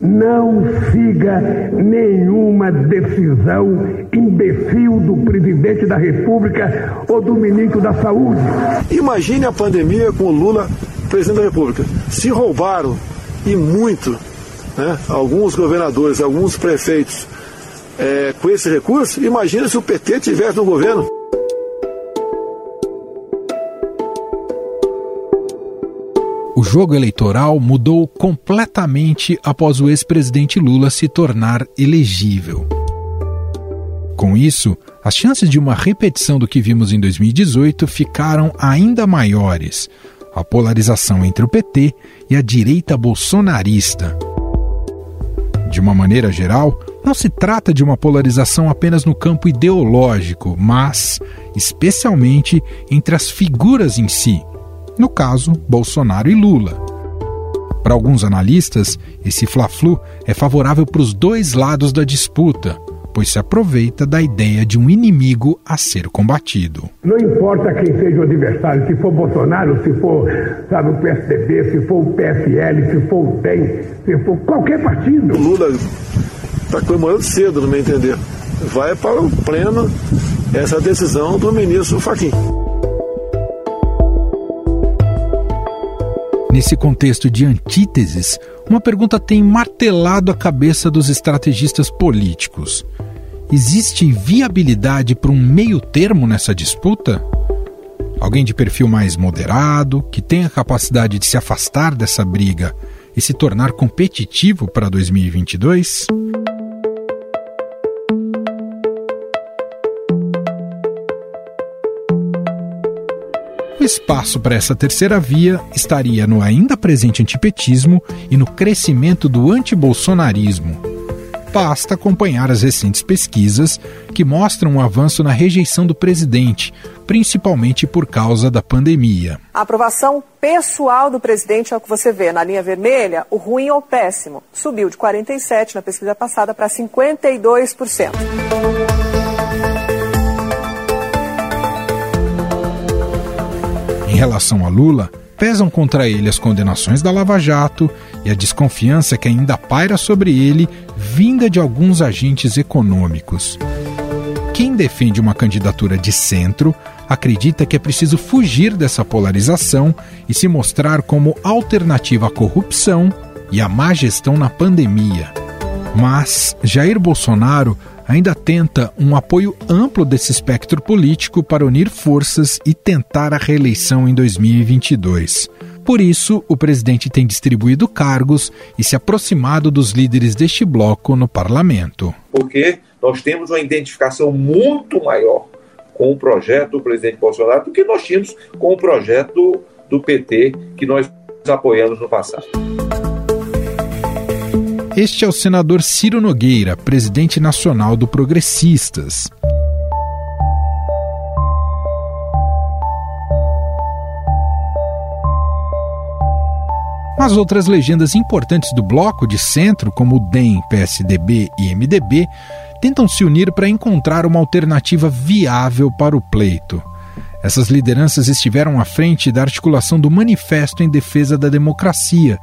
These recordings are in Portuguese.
Não siga nenhuma decisão imbecil do presidente da República ou do ministro da Saúde. Imagine a pandemia com o Lula, presidente da República. Se roubaram, e muito, né, alguns governadores, alguns prefeitos, é, com esse recurso, imagine se o PT tivesse no governo. O jogo eleitoral mudou completamente após o ex-presidente Lula se tornar elegível. Com isso, as chances de uma repetição do que vimos em 2018 ficaram ainda maiores. A polarização entre o PT e a direita bolsonarista. De uma maneira geral, não se trata de uma polarização apenas no campo ideológico, mas, especialmente, entre as figuras em si no caso, Bolsonaro e Lula. Para alguns analistas, esse fla-flu é favorável para os dois lados da disputa, pois se aproveita da ideia de um inimigo a ser combatido. Não importa quem seja o adversário, se for Bolsonaro, se for sabe, o PSDB, se for o PSL, se for o DEM, se for qualquer partido. O Lula está comemorando cedo, no meu entender. Vai para o pleno essa decisão do ministro Fachin. Nesse contexto de antíteses, uma pergunta tem martelado a cabeça dos estrategistas políticos. Existe viabilidade para um meio termo nessa disputa? Alguém de perfil mais moderado, que tenha a capacidade de se afastar dessa briga e se tornar competitivo para 2022? Espaço para essa terceira via estaria no ainda presente antipetismo e no crescimento do antibolsonarismo. Basta acompanhar as recentes pesquisas que mostram um avanço na rejeição do presidente, principalmente por causa da pandemia. A aprovação pessoal do presidente é o que você vê na linha vermelha, o ruim ou péssimo. Subiu de 47% na pesquisa passada para 52%. Relação a Lula, pesam contra ele as condenações da Lava Jato e a desconfiança que ainda paira sobre ele, vinda de alguns agentes econômicos. Quem defende uma candidatura de centro acredita que é preciso fugir dessa polarização e se mostrar como alternativa à corrupção e à má gestão na pandemia. Mas Jair Bolsonaro ainda tenta um apoio amplo desse espectro político para unir forças e tentar a reeleição em 2022. Por isso, o presidente tem distribuído cargos e se aproximado dos líderes deste bloco no parlamento. Porque nós temos uma identificação muito maior com o projeto do presidente Bolsonaro do que nós tínhamos com o projeto do PT que nós apoiamos no passado. Este é o senador Ciro Nogueira, presidente nacional do Progressistas. Mas outras legendas importantes do bloco de centro, como o DEM, PSDB e MDB, tentam se unir para encontrar uma alternativa viável para o pleito. Essas lideranças estiveram à frente da articulação do Manifesto em Defesa da Democracia,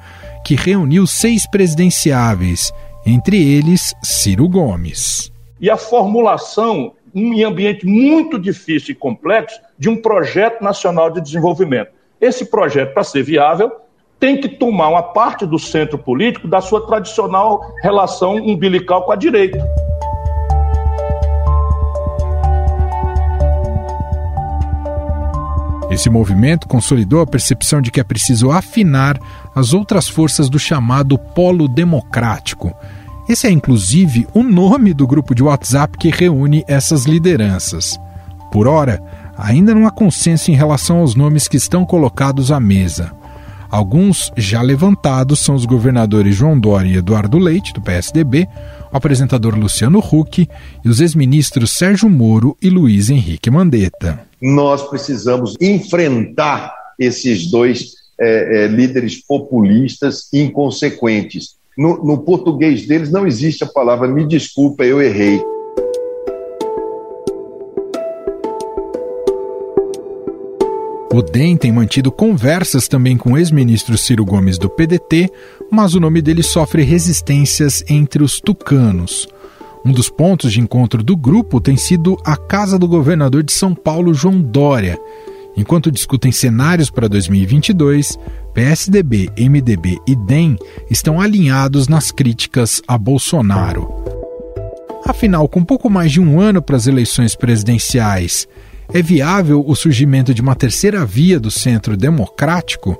que reuniu seis presidenciáveis, entre eles Ciro Gomes. E a formulação, em ambiente muito difícil e complexo, de um projeto nacional de desenvolvimento. Esse projeto, para ser viável, tem que tomar uma parte do centro político da sua tradicional relação umbilical com a direita. Esse movimento consolidou a percepção de que é preciso afinar as outras forças do chamado Polo Democrático. Esse é, inclusive, o nome do grupo de WhatsApp que reúne essas lideranças. Por ora, ainda não há consenso em relação aos nomes que estão colocados à mesa. Alguns já levantados são os governadores João Dória e Eduardo Leite, do PSDB, o apresentador Luciano Huck e os ex-ministros Sérgio Moro e Luiz Henrique Mandetta. Nós precisamos enfrentar esses dois é, é, líderes populistas inconsequentes. No, no português deles não existe a palavra me desculpa, eu errei. O DEM tem mantido conversas também com o ex-ministro Ciro Gomes do PDT, mas o nome dele sofre resistências entre os tucanos. Um dos pontos de encontro do grupo tem sido a casa do governador de São Paulo, João Dória. Enquanto discutem cenários para 2022, PSDB, MDB e DEM estão alinhados nas críticas a Bolsonaro. Afinal, com pouco mais de um ano para as eleições presidenciais, é viável o surgimento de uma terceira via do centro democrático?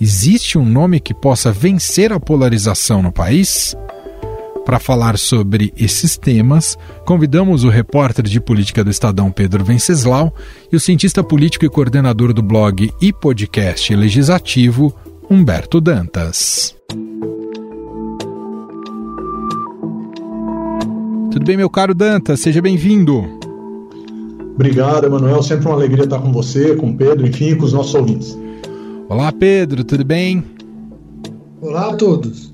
Existe um nome que possa vencer a polarização no país? Para falar sobre esses temas, convidamos o repórter de política do Estadão Pedro Venceslau e o cientista político e coordenador do blog e podcast legislativo Humberto Dantas. Tudo bem, meu caro Dantas? Seja bem-vindo. Obrigado, Emanuel. Sempre uma alegria estar com você, com o Pedro, enfim, com os nossos ouvintes. Olá, Pedro, tudo bem? Olá a todos.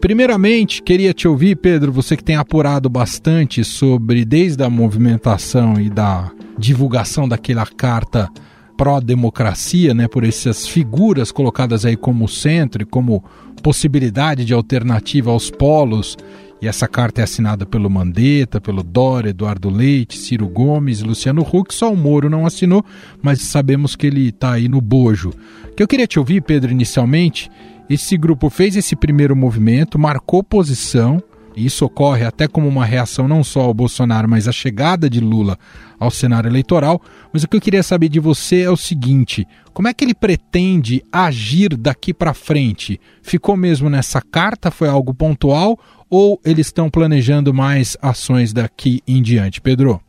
Primeiramente, queria te ouvir, Pedro, você que tem apurado bastante sobre desde a movimentação e da divulgação daquela carta pró-democracia, né, por essas figuras colocadas aí como centro e como possibilidade de alternativa aos polos e essa carta é assinada pelo Mandetta, pelo Dória, Eduardo Leite, Ciro Gomes, Luciano Huck. Só o Moro não assinou, mas sabemos que ele está aí no bojo. O que eu queria te ouvir, Pedro, inicialmente, esse grupo fez esse primeiro movimento, marcou posição, e isso ocorre até como uma reação não só ao Bolsonaro, mas à chegada de Lula ao cenário eleitoral. Mas o que eu queria saber de você é o seguinte: como é que ele pretende agir daqui para frente? Ficou mesmo nessa carta? Foi algo pontual? Ou eles estão planejando mais ações daqui em diante? Pedro?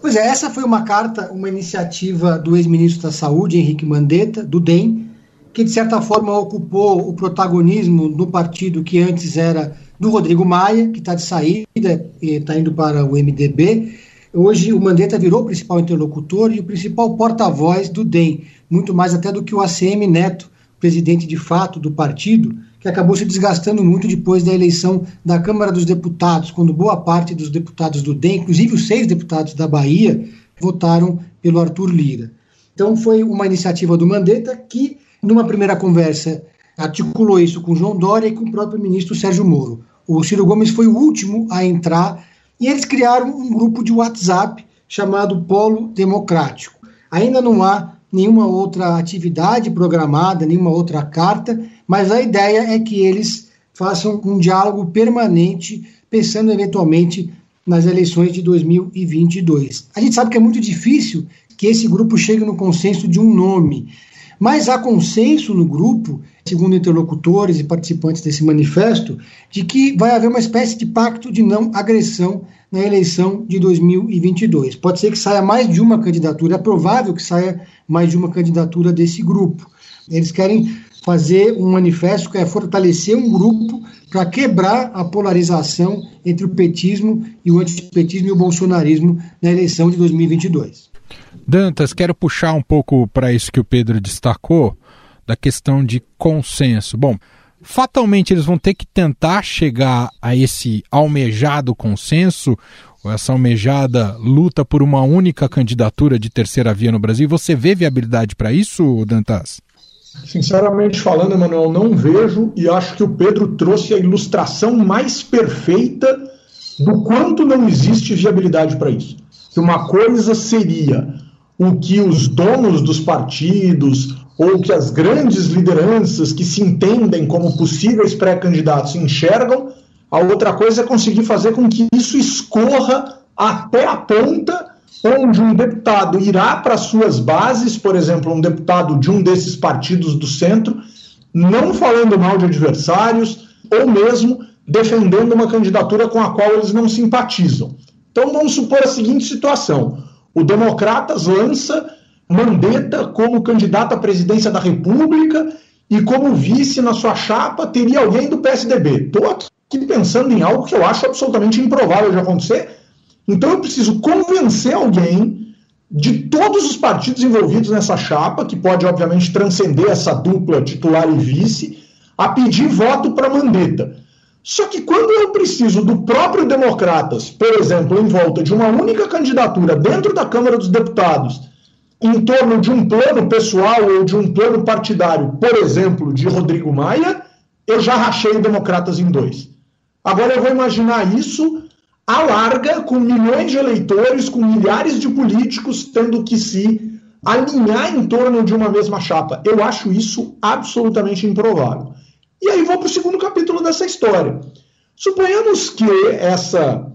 Pois é, essa foi uma carta, uma iniciativa do ex-ministro da Saúde, Henrique Mandetta, do DEM, que de certa forma ocupou o protagonismo no partido que antes era do Rodrigo Maia, que está de saída e está indo para o MDB. Hoje o Mandetta virou o principal interlocutor e o principal porta-voz do DEM, muito mais até do que o ACM Neto, presidente de fato do partido, que acabou se desgastando muito depois da eleição da Câmara dos Deputados, quando boa parte dos deputados do DEM, inclusive os seis deputados da Bahia, votaram pelo Arthur Lira. Então foi uma iniciativa do Mandetta que, numa primeira conversa, articulou isso com João Dória e com o próprio ministro Sérgio Moro. O Ciro Gomes foi o último a entrar e eles criaram um grupo de WhatsApp chamado Polo Democrático. Ainda não há nenhuma outra atividade programada, nenhuma outra carta, mas a ideia é que eles façam um diálogo permanente, pensando eventualmente nas eleições de 2022. A gente sabe que é muito difícil que esse grupo chegue no consenso de um nome, mas há consenso no grupo, segundo interlocutores e participantes desse manifesto, de que vai haver uma espécie de pacto de não agressão na eleição de 2022. Pode ser que saia mais de uma candidatura, é provável que saia mais de uma candidatura desse grupo. Eles querem fazer um manifesto que é fortalecer um grupo para quebrar a polarização entre o petismo e o antipetismo e o bolsonarismo na eleição de 2022. Dantas, quero puxar um pouco para isso que o Pedro destacou, da questão de consenso. Bom, fatalmente eles vão ter que tentar chegar a esse almejado consenso, ou essa almejada luta por uma única candidatura de terceira via no Brasil. Você vê viabilidade para isso, Dantas? Sinceramente falando, Emanuel, não vejo e acho que o Pedro trouxe a ilustração mais perfeita do quanto não existe viabilidade para isso. Que uma coisa seria o que os donos dos partidos ou que as grandes lideranças que se entendem como possíveis pré-candidatos enxergam, a outra coisa é conseguir fazer com que isso escorra até a ponta onde um deputado irá para suas bases, por exemplo, um deputado de um desses partidos do centro, não falando mal de adversários, ou mesmo defendendo uma candidatura com a qual eles não simpatizam. Então vamos supor a seguinte situação: o Democratas lança Mandetta como candidato à presidência da República e como vice na sua chapa teria alguém do PSDB. Estou aqui pensando em algo que eu acho absolutamente improvável de acontecer. Então eu preciso convencer alguém de todos os partidos envolvidos nessa chapa, que pode obviamente transcender essa dupla titular e vice, a pedir voto para Mandetta. Só que quando eu preciso do próprio Democratas, por exemplo, em volta de uma única candidatura dentro da Câmara dos Deputados, em torno de um plano pessoal ou de um plano partidário, por exemplo, de Rodrigo Maia, eu já rachei democratas em dois. Agora eu vou imaginar isso à larga, com milhões de eleitores, com milhares de políticos tendo que se alinhar em torno de uma mesma chapa. Eu acho isso absolutamente improvável. E aí vou para o segundo capítulo dessa história. Suponhamos que essa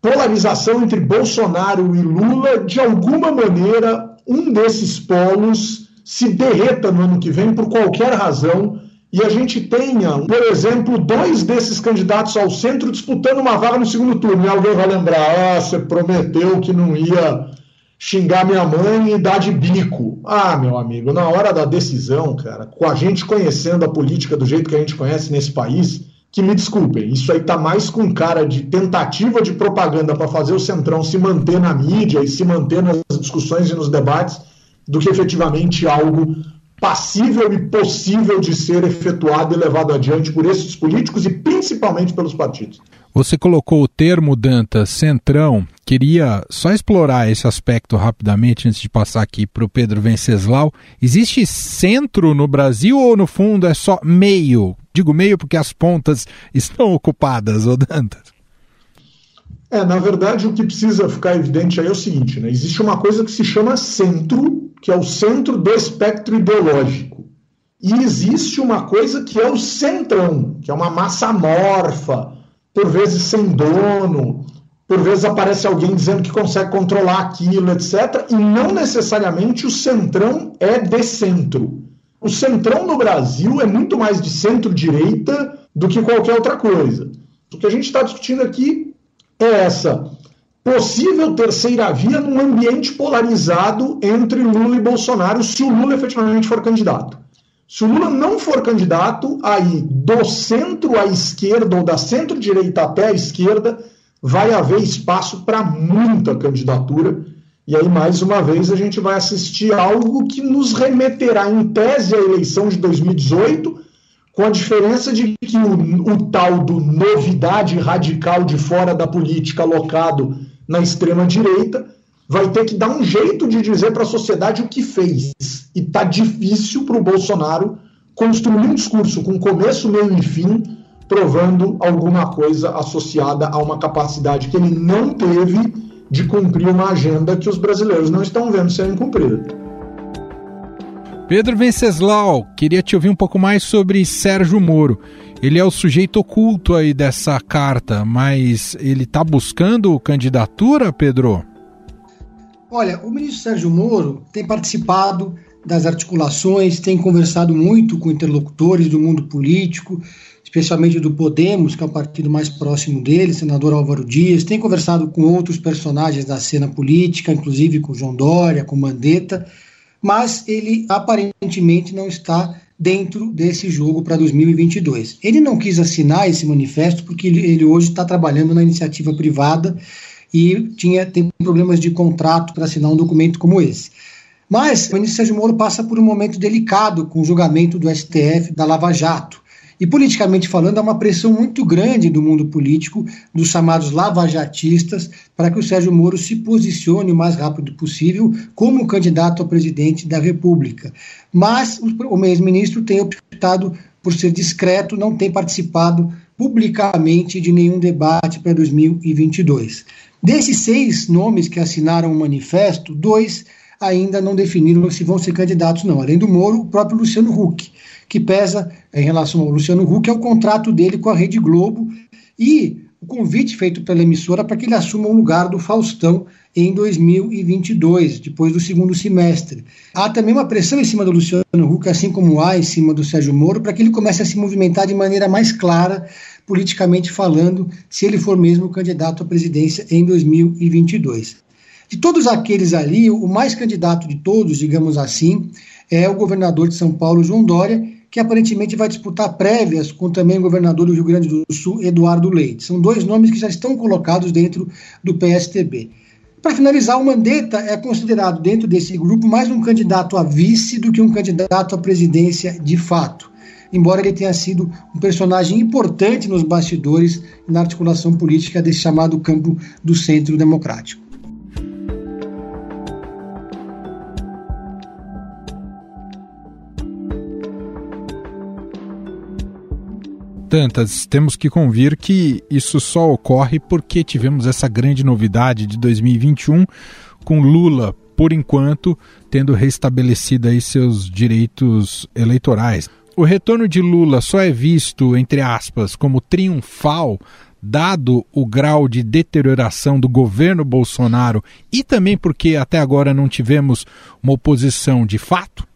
polarização entre Bolsonaro e Lula, de alguma maneira, um desses polos se derreta no ano que vem por qualquer razão e a gente tenha, por exemplo, dois desses candidatos ao centro disputando uma vaga no segundo turno. E alguém vai lembrar: ah, você prometeu que não ia xingar minha mãe e dar de bico. Ah, meu amigo, na hora da decisão, cara, com a gente conhecendo a política do jeito que a gente conhece nesse país, que me desculpem, isso aí tá mais com cara de tentativa de propaganda para fazer o Centrão se manter na mídia e se manter nas discussões e nos debates do que efetivamente algo passível e possível de ser efetuado e levado adiante por esses políticos e principalmente pelos partidos. Você colocou o termo, Danta, centrão. Queria só explorar esse aspecto rapidamente antes de passar aqui para o Pedro Venceslau. Existe centro no Brasil ou, no fundo, é só meio? Digo meio porque as pontas estão ocupadas, ô Danta. É, na verdade, o que precisa ficar evidente aí é o seguinte: né? existe uma coisa que se chama centro, que é o centro do espectro ideológico. E existe uma coisa que é o centrão, que é uma massa amorfa, por vezes sem dono, por vezes aparece alguém dizendo que consegue controlar aquilo, etc. E não necessariamente o centrão é de centro. O centrão no Brasil é muito mais de centro-direita do que qualquer outra coisa. O que a gente está discutindo aqui é essa possível terceira via num ambiente polarizado entre Lula e Bolsonaro, se o Lula efetivamente for candidato. Se o Lula não for candidato, aí do centro à esquerda ou da centro-direita até a esquerda, vai haver espaço para muita candidatura. E aí, mais uma vez, a gente vai assistir algo que nos remeterá, em tese, à eleição de 2018, com a diferença de que o, o tal do novidade radical de fora da política alocado na extrema-direita, vai ter que dar um jeito de dizer para a sociedade o que fez. E está difícil para o Bolsonaro construir um discurso com começo, meio e fim, provando alguma coisa associada a uma capacidade que ele não teve de cumprir uma agenda que os brasileiros não estão vendo sendo cumprida. Pedro Venceslau, queria te ouvir um pouco mais sobre Sérgio Moro. Ele é o sujeito oculto aí dessa carta, mas ele está buscando candidatura, Pedro? Olha, o ministro Sérgio Moro tem participado das articulações, tem conversado muito com interlocutores do mundo político, especialmente do Podemos, que é o partido mais próximo dele, senador Álvaro Dias, tem conversado com outros personagens da cena política, inclusive com João Dória, com Mandetta, mas ele aparentemente não está dentro desse jogo para 2022. Ele não quis assinar esse manifesto porque ele, ele hoje está trabalhando na iniciativa privada e tinha tem problemas de contrato para assinar um documento como esse. Mas o ministro Sérgio Moro passa por um momento delicado com o julgamento do STF da Lava Jato. E politicamente falando, há uma pressão muito grande do mundo político, dos chamados lavajatistas, para que o Sérgio Moro se posicione o mais rápido possível como candidato a presidente da República. Mas o ex-ministro tem optado por ser discreto, não tem participado publicamente de nenhum debate para 2022. Desses seis nomes que assinaram o manifesto, dois ainda não definiram se vão ser candidatos, não. Além do Moro, o próprio Luciano Huck que pesa em relação ao Luciano Huck é o contrato dele com a Rede Globo e o convite feito pela emissora para que ele assuma o lugar do Faustão em 2022, depois do segundo semestre. Há também uma pressão em cima do Luciano Huck, assim como há em cima do Sérgio Moro, para que ele comece a se movimentar de maneira mais clara, politicamente falando, se ele for mesmo candidato à presidência em 2022. De todos aqueles ali, o mais candidato de todos, digamos assim, é o governador de São Paulo, João Dória, que aparentemente vai disputar prévias com também o governador do Rio Grande do Sul, Eduardo Leite. São dois nomes que já estão colocados dentro do PSTB. Para finalizar, o Mandetta é considerado dentro desse grupo mais um candidato a vice do que um candidato à presidência de fato, embora ele tenha sido um personagem importante nos bastidores e na articulação política desse chamado campo do centro democrático. tantas, temos que convir que isso só ocorre porque tivemos essa grande novidade de 2021 com Lula, por enquanto, tendo restabelecido aí seus direitos eleitorais. O retorno de Lula só é visto, entre aspas, como triunfal dado o grau de deterioração do governo Bolsonaro e também porque até agora não tivemos uma oposição de fato?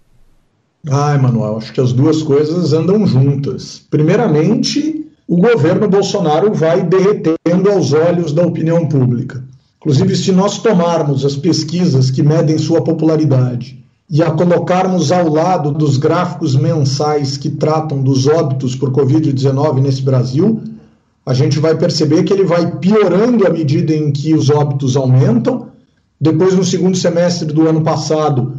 Ah, Emanuel, acho que as duas coisas andam juntas. Primeiramente, o governo Bolsonaro vai derretendo aos olhos da opinião pública. Inclusive, se nós tomarmos as pesquisas que medem sua popularidade e a colocarmos ao lado dos gráficos mensais que tratam dos óbitos por Covid-19 nesse Brasil, a gente vai perceber que ele vai piorando à medida em que os óbitos aumentam. Depois, no segundo semestre do ano passado,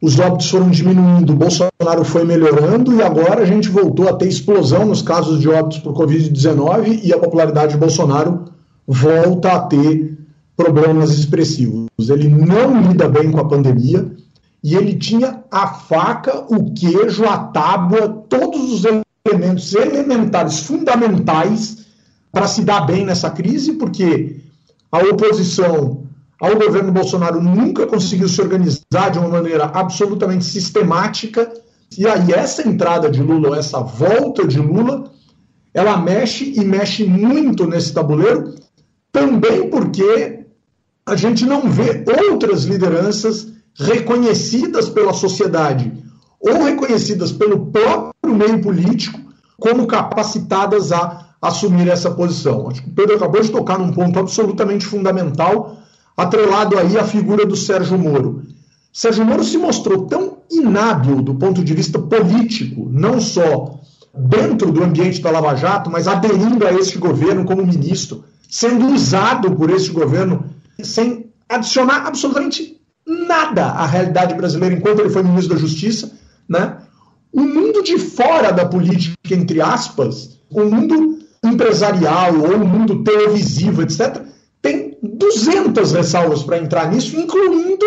os óbitos foram diminuindo, o Bolsonaro foi melhorando e agora a gente voltou a ter explosão nos casos de óbitos por Covid-19 e a popularidade de Bolsonaro volta a ter problemas expressivos. Ele não lida bem com a pandemia e ele tinha a faca, o queijo, a tábua, todos os elementos elementares, fundamentais para se dar bem nessa crise, porque a oposição ao governo Bolsonaro nunca conseguiu se organizar de uma maneira absolutamente sistemática. E aí, essa entrada de Lula, essa volta de Lula, ela mexe e mexe muito nesse tabuleiro, também porque a gente não vê outras lideranças reconhecidas pela sociedade ou reconhecidas pelo próprio meio político como capacitadas a assumir essa posição. Acho que o Pedro acabou de tocar num ponto absolutamente fundamental, atrelado aí à figura do Sérgio Moro. Sérgio Moro se mostrou tão inábil do ponto de vista político, não só dentro do ambiente da Lava Jato, mas aderindo a este governo como ministro, sendo usado por este governo sem adicionar absolutamente nada à realidade brasileira enquanto ele foi ministro da Justiça, né? O mundo de fora da política, entre aspas, o mundo empresarial ou o mundo televisivo, etc., tem 200 ressalvas para entrar nisso, incluindo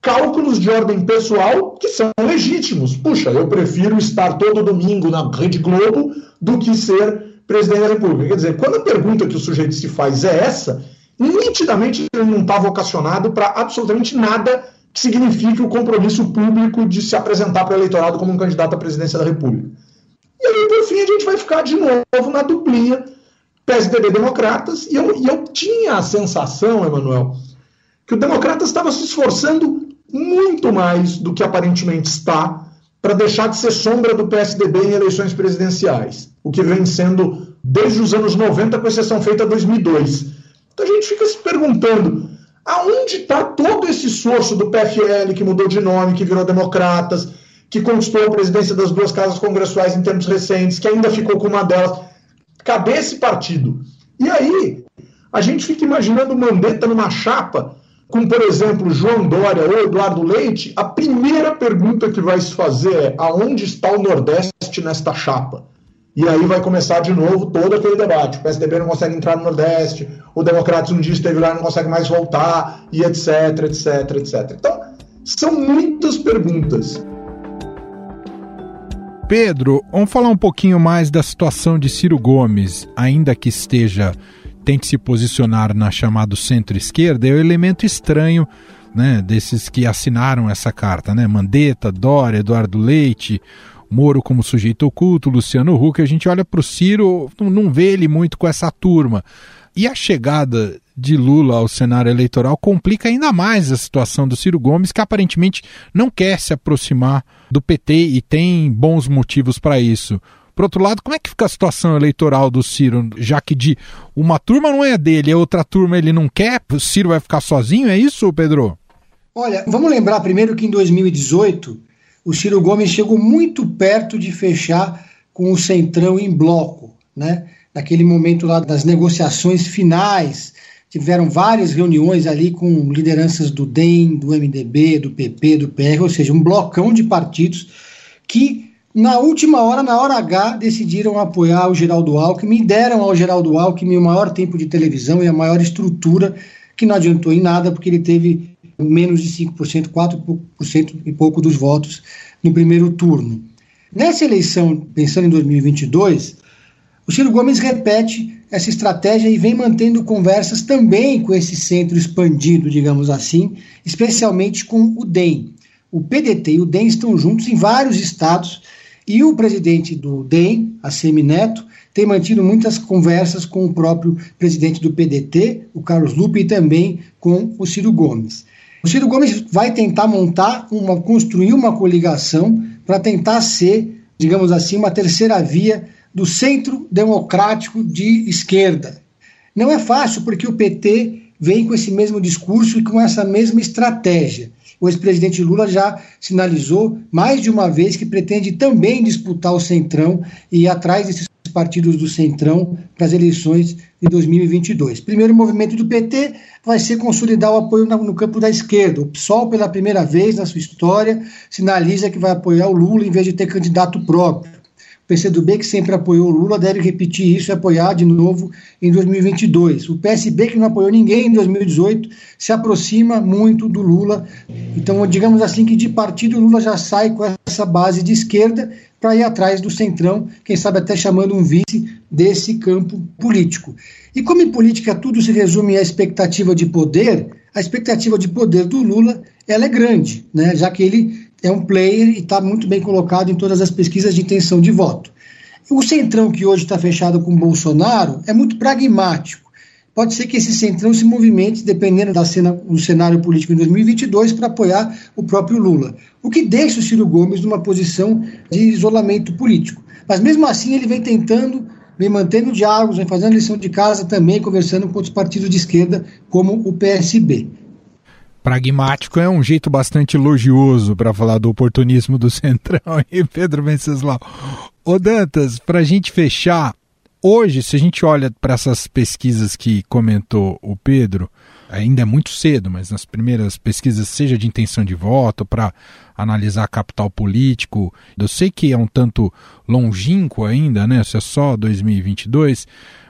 cálculos de ordem pessoal que são legítimos. Puxa, eu prefiro estar todo domingo na Rede Globo do que ser presidente da República. Quer dizer, quando a pergunta que o sujeito se faz é essa, nitidamente ele não está vocacionado para absolutamente nada que signifique o compromisso público de se apresentar para o eleitorado como um candidato à presidência da República. E aí, por fim, a gente vai ficar de novo na duplinha PSDB Democratas. E eu, e eu tinha a sensação, Emanuel, que o Democratas estava se esforçando muito mais do que aparentemente está para deixar de ser sombra do PSDB em eleições presidenciais, o que vem sendo desde os anos 90, com exceção feita 2002. Então a gente fica se perguntando aonde está todo esse esforço do PFL que mudou de nome, que virou Democratas, que conquistou a presidência das duas casas congressuais em tempos recentes, que ainda ficou com uma delas. Cadê esse partido? E aí, a gente fica imaginando Mandetta numa chapa com, por exemplo, João Dória ou Eduardo Leite, a primeira pergunta que vai se fazer é aonde está o Nordeste nesta chapa? E aí vai começar de novo todo aquele debate. O PSDB não consegue entrar no Nordeste, o Democratas um dia esteve lá e não consegue mais voltar, e etc, etc, etc. Então, são muitas perguntas. Pedro, vamos falar um pouquinho mais da situação de Ciro Gomes, ainda que esteja tente se posicionar na chamada centro-esquerda, é o um elemento estranho né, desses que assinaram essa carta, né? Mandetta, Dória, Eduardo Leite, Moro como sujeito oculto, Luciano Huck, a gente olha para o Ciro, não vê ele muito com essa turma. E a chegada de Lula ao cenário eleitoral complica ainda mais a situação do Ciro Gomes, que aparentemente não quer se aproximar do PT e tem bons motivos para isso. Por outro lado, como é que fica a situação eleitoral do Ciro, já que de uma turma não é dele, a outra turma ele não quer, o Ciro vai ficar sozinho, é isso, Pedro? Olha, vamos lembrar primeiro que em 2018 o Ciro Gomes chegou muito perto de fechar com o Centrão em bloco, né? Naquele momento lá das negociações finais tiveram várias reuniões ali com lideranças do DEM, do MDB, do PP, do PR, ou seja, um blocão de partidos que na última hora, na hora H, decidiram apoiar o Geraldo Alckmin deram ao Geraldo Alckmin o maior tempo de televisão e a maior estrutura, que não adiantou em nada, porque ele teve menos de 5%, 4% e pouco dos votos no primeiro turno. Nessa eleição, pensando em 2022, O Ciro Gomes repete essa estratégia e vem mantendo conversas também com esse centro expandido, digamos assim, especialmente com o DEM. O PDT e o DEM estão juntos em vários estados e o presidente do DEM, a Semineto, tem mantido muitas conversas com o próprio presidente do PDT, o Carlos Lupe, e também com o Ciro Gomes. O Ciro Gomes vai tentar montar uma, construir uma coligação para tentar ser, digamos assim, uma terceira via do centro democrático de esquerda. Não é fácil porque o PT vem com esse mesmo discurso e com essa mesma estratégia. O ex-presidente Lula já sinalizou mais de uma vez que pretende também disputar o Centrão e ir atrás desses partidos do Centrão para as eleições de 2022. Primeiro movimento do PT vai ser consolidar o apoio no campo da esquerda. O PSOL, pela primeira vez na sua história, sinaliza que vai apoiar o Lula em vez de ter candidato próprio. PCdoB, que sempre apoiou o Lula, deve repetir isso e apoiar de novo em 2022. O PSB, que não apoiou ninguém em 2018, se aproxima muito do Lula. Então, digamos assim que de partido o Lula já sai com essa base de esquerda para ir atrás do centrão, quem sabe até chamando um vice desse campo político. E como em política tudo se resume à expectativa de poder, a expectativa de poder do Lula ela é grande, né? já que ele é um player e está muito bem colocado em todas as pesquisas de intenção de voto. O centrão que hoje está fechado com Bolsonaro é muito pragmático. Pode ser que esse centrão se movimente, dependendo da cena, do cenário político em 2022, para apoiar o próprio Lula. O que deixa o Ciro Gomes numa posição de isolamento político. Mas mesmo assim ele vem tentando, vem mantendo diálogos, vem fazendo lição de casa também, conversando com outros partidos de esquerda, como o PSB. Pragmático é um jeito bastante elogioso para falar do oportunismo do Centrão e Pedro Venceslau. Ô Dantas, para a gente fechar, hoje, se a gente olha para essas pesquisas que comentou o Pedro, ainda é muito cedo, mas nas primeiras pesquisas, seja de intenção de voto, para analisar capital político, eu sei que é um tanto longínquo ainda, né? Se é só 2022,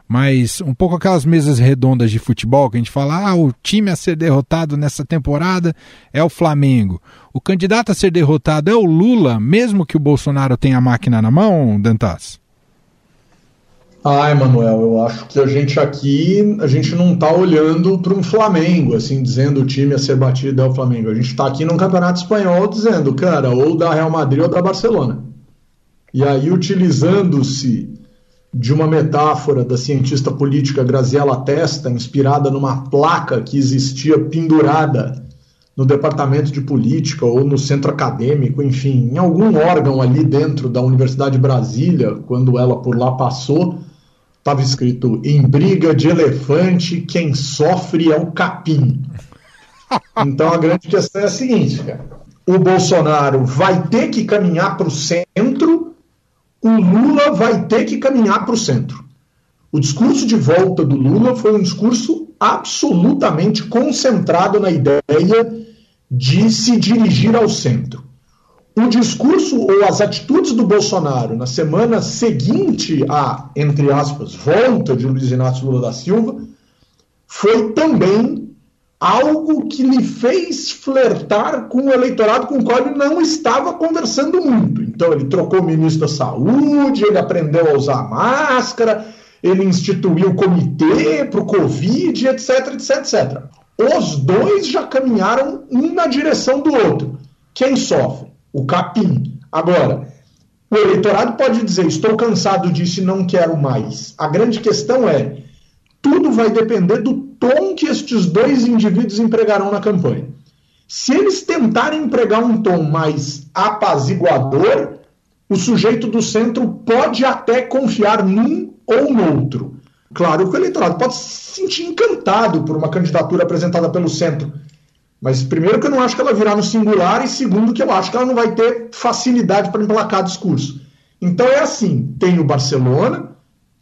mas um pouco aquelas mesas redondas de futebol que a gente fala, ah, o time a ser derrotado nessa temporada é o Flamengo. O candidato a ser derrotado é o Lula, mesmo que o Bolsonaro tenha a máquina na mão, Dantas? Ah, Emanuel, eu acho que a gente aqui, a gente não está olhando para um Flamengo, assim, dizendo o time a ser batido é o Flamengo. A gente está aqui num campeonato espanhol dizendo, cara, ou da Real Madrid ou da Barcelona. E aí, utilizando-se de uma metáfora da cientista política Graziella Testa, inspirada numa placa que existia pendurada no departamento de política ou no centro acadêmico, enfim, em algum órgão ali dentro da Universidade de Brasília, quando ela por lá passou, estava escrito: em briga de elefante, quem sofre é o capim. Então a grande questão é a seguinte, cara. O Bolsonaro vai ter que caminhar para o centro o Lula vai ter que caminhar para o centro. O discurso de volta do Lula foi um discurso absolutamente concentrado na ideia de se dirigir ao centro. O discurso ou as atitudes do Bolsonaro na semana seguinte à, entre aspas, volta de Luiz Inácio Lula da Silva foi também algo que lhe fez flertar com o eleitorado com o qual ele não estava conversando muito. Então, ele trocou o ministro da Saúde, ele aprendeu a usar máscara, ele instituiu o comitê para o Covid, etc, etc, etc. Os dois já caminharam um na direção do outro. Quem sofre? O capim. Agora, o eleitorado pode dizer: estou cansado disso e não quero mais. A grande questão é: tudo vai depender do tom que estes dois indivíduos empregarão na campanha. Se eles tentarem empregar um tom mais apaziguador, o sujeito do centro pode até confiar num ou no outro. Claro que o eleitorado pode se sentir encantado por uma candidatura apresentada pelo centro. Mas, primeiro, que eu não acho que ela virá no singular, e segundo, que eu acho que ela não vai ter facilidade para emplacar discurso. Então é assim: tem o Barcelona,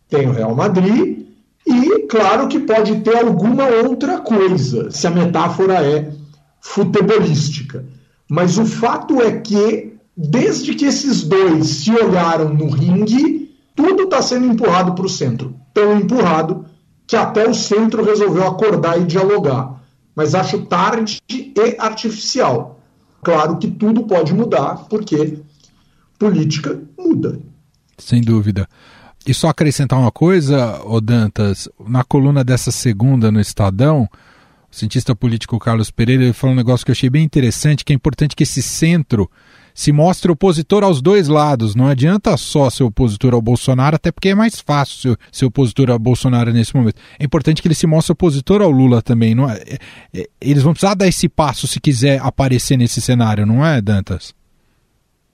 tem o Real Madrid, e claro que pode ter alguma outra coisa, se a metáfora é futebolística. Mas o fato é que, desde que esses dois se olharam no ringue, tudo está sendo empurrado para o centro. Tão empurrado que até o centro resolveu acordar e dialogar. Mas acho tarde e artificial. Claro que tudo pode mudar, porque política muda. Sem dúvida. E só acrescentar uma coisa, ô Dantas, na coluna dessa segunda no Estadão, o cientista político Carlos Pereira falou um negócio que eu achei bem interessante, que é importante que esse centro se mostre opositor aos dois lados. Não adianta só ser opositor ao Bolsonaro, até porque é mais fácil ser, opositor ao Bolsonaro nesse momento. É importante que ele se mostre opositor ao Lula também. Não é? É, é, eles vão precisar dar esse passo se quiser aparecer nesse cenário, não é, Dantas?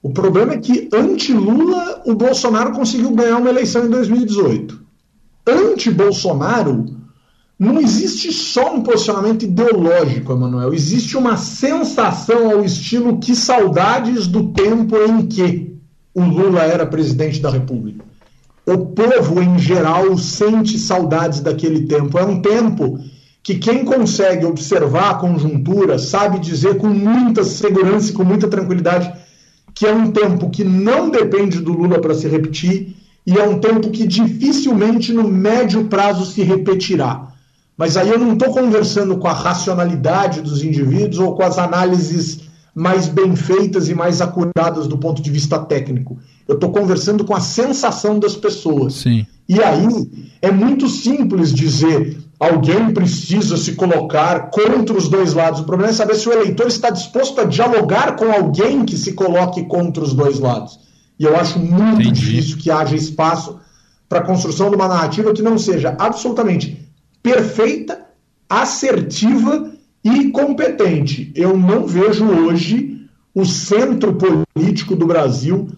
O problema é que, anti-Lula, o Bolsonaro conseguiu ganhar uma eleição em 2018. Anti-Bolsonaro, não existe só um posicionamento ideológico, Emanuel. Existe uma sensação ao estilo que saudades do tempo em que o Lula era presidente da República. O povo, em geral, sente saudades daquele tempo. É um tempo que quem consegue observar a conjuntura sabe dizer com muita segurança e com muita tranquilidade que é um tempo que não depende do Lula para se repetir e é um tempo que dificilmente no médio prazo se repetirá. Mas aí eu não estou conversando com a racionalidade dos indivíduos ou com as análises mais bem feitas e mais acuradas do ponto de vista técnico. Eu estou conversando com a sensação das pessoas. Sim. E aí é muito simples dizer alguém precisa se colocar contra os dois lados. O problema é saber se o eleitor está disposto a dialogar com alguém que se coloque contra os dois lados. E eu acho muito Entendi. difícil que haja espaço para a construção de uma narrativa que não seja absolutamente perfeita, assertiva e competente. Eu não vejo hoje o centro político do Brasil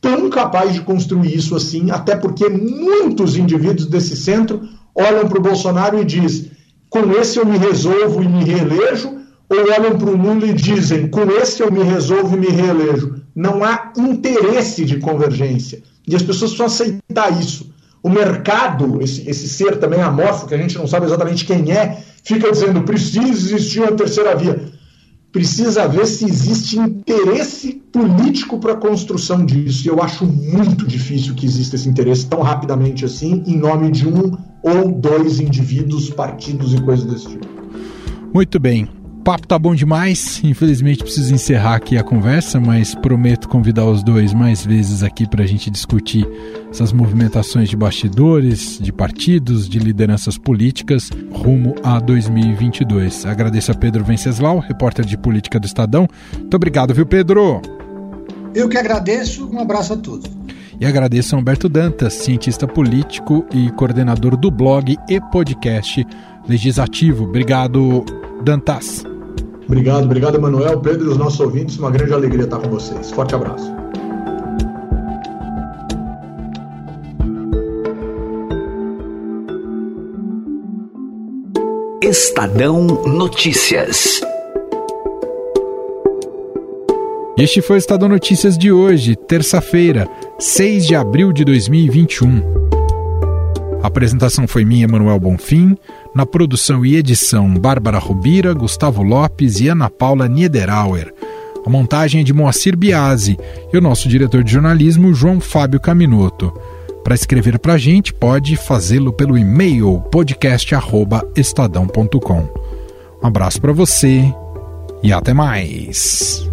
tão capaz de construir isso assim, até porque muitos indivíduos desse centro olham para o Bolsonaro e dizem: com esse eu me resolvo e me reelejo, ou olham para o Lula e dizem: com esse eu me resolvo e me reelejo. Não há interesse de convergência. E as pessoas precisam aceitar isso. O mercado, esse, esse ser também amorfo, que a gente não sabe exatamente quem é, fica dizendo: precisa existir uma terceira via. Precisa ver se existe interesse político para a construção disso. E eu acho muito difícil que exista esse interesse tão rapidamente assim, em nome de um ou dois indivíduos, partidos e coisas desse tipo. Muito bem papo tá bom demais. Infelizmente preciso encerrar aqui a conversa, mas prometo convidar os dois mais vezes aqui para a gente discutir essas movimentações de bastidores, de partidos, de lideranças políticas rumo a 2022. Agradeço a Pedro Venceslau, repórter de política do Estadão. Muito obrigado, viu, Pedro? Eu que agradeço. Um abraço a todos. E agradeço a Humberto Dantas, cientista político e coordenador do blog e podcast legislativo. Obrigado, Dantas. Obrigado, obrigado, Emanuel, Pedro e os nossos ouvintes. Uma grande alegria estar com vocês. Forte abraço. Estadão Notícias. Este foi o Estadão Notícias de hoje, terça-feira, 6 de abril de 2021. A apresentação foi minha, Manuel Bonfim. Na produção e edição, Bárbara Rubira, Gustavo Lopes e Ana Paula Niederauer. A montagem é de Moacir Biasi e o nosso diretor de jornalismo, João Fábio Caminoto. Para escrever para a gente, pode fazê-lo pelo e-mail podcast@estadão.com. Um abraço para você e até mais.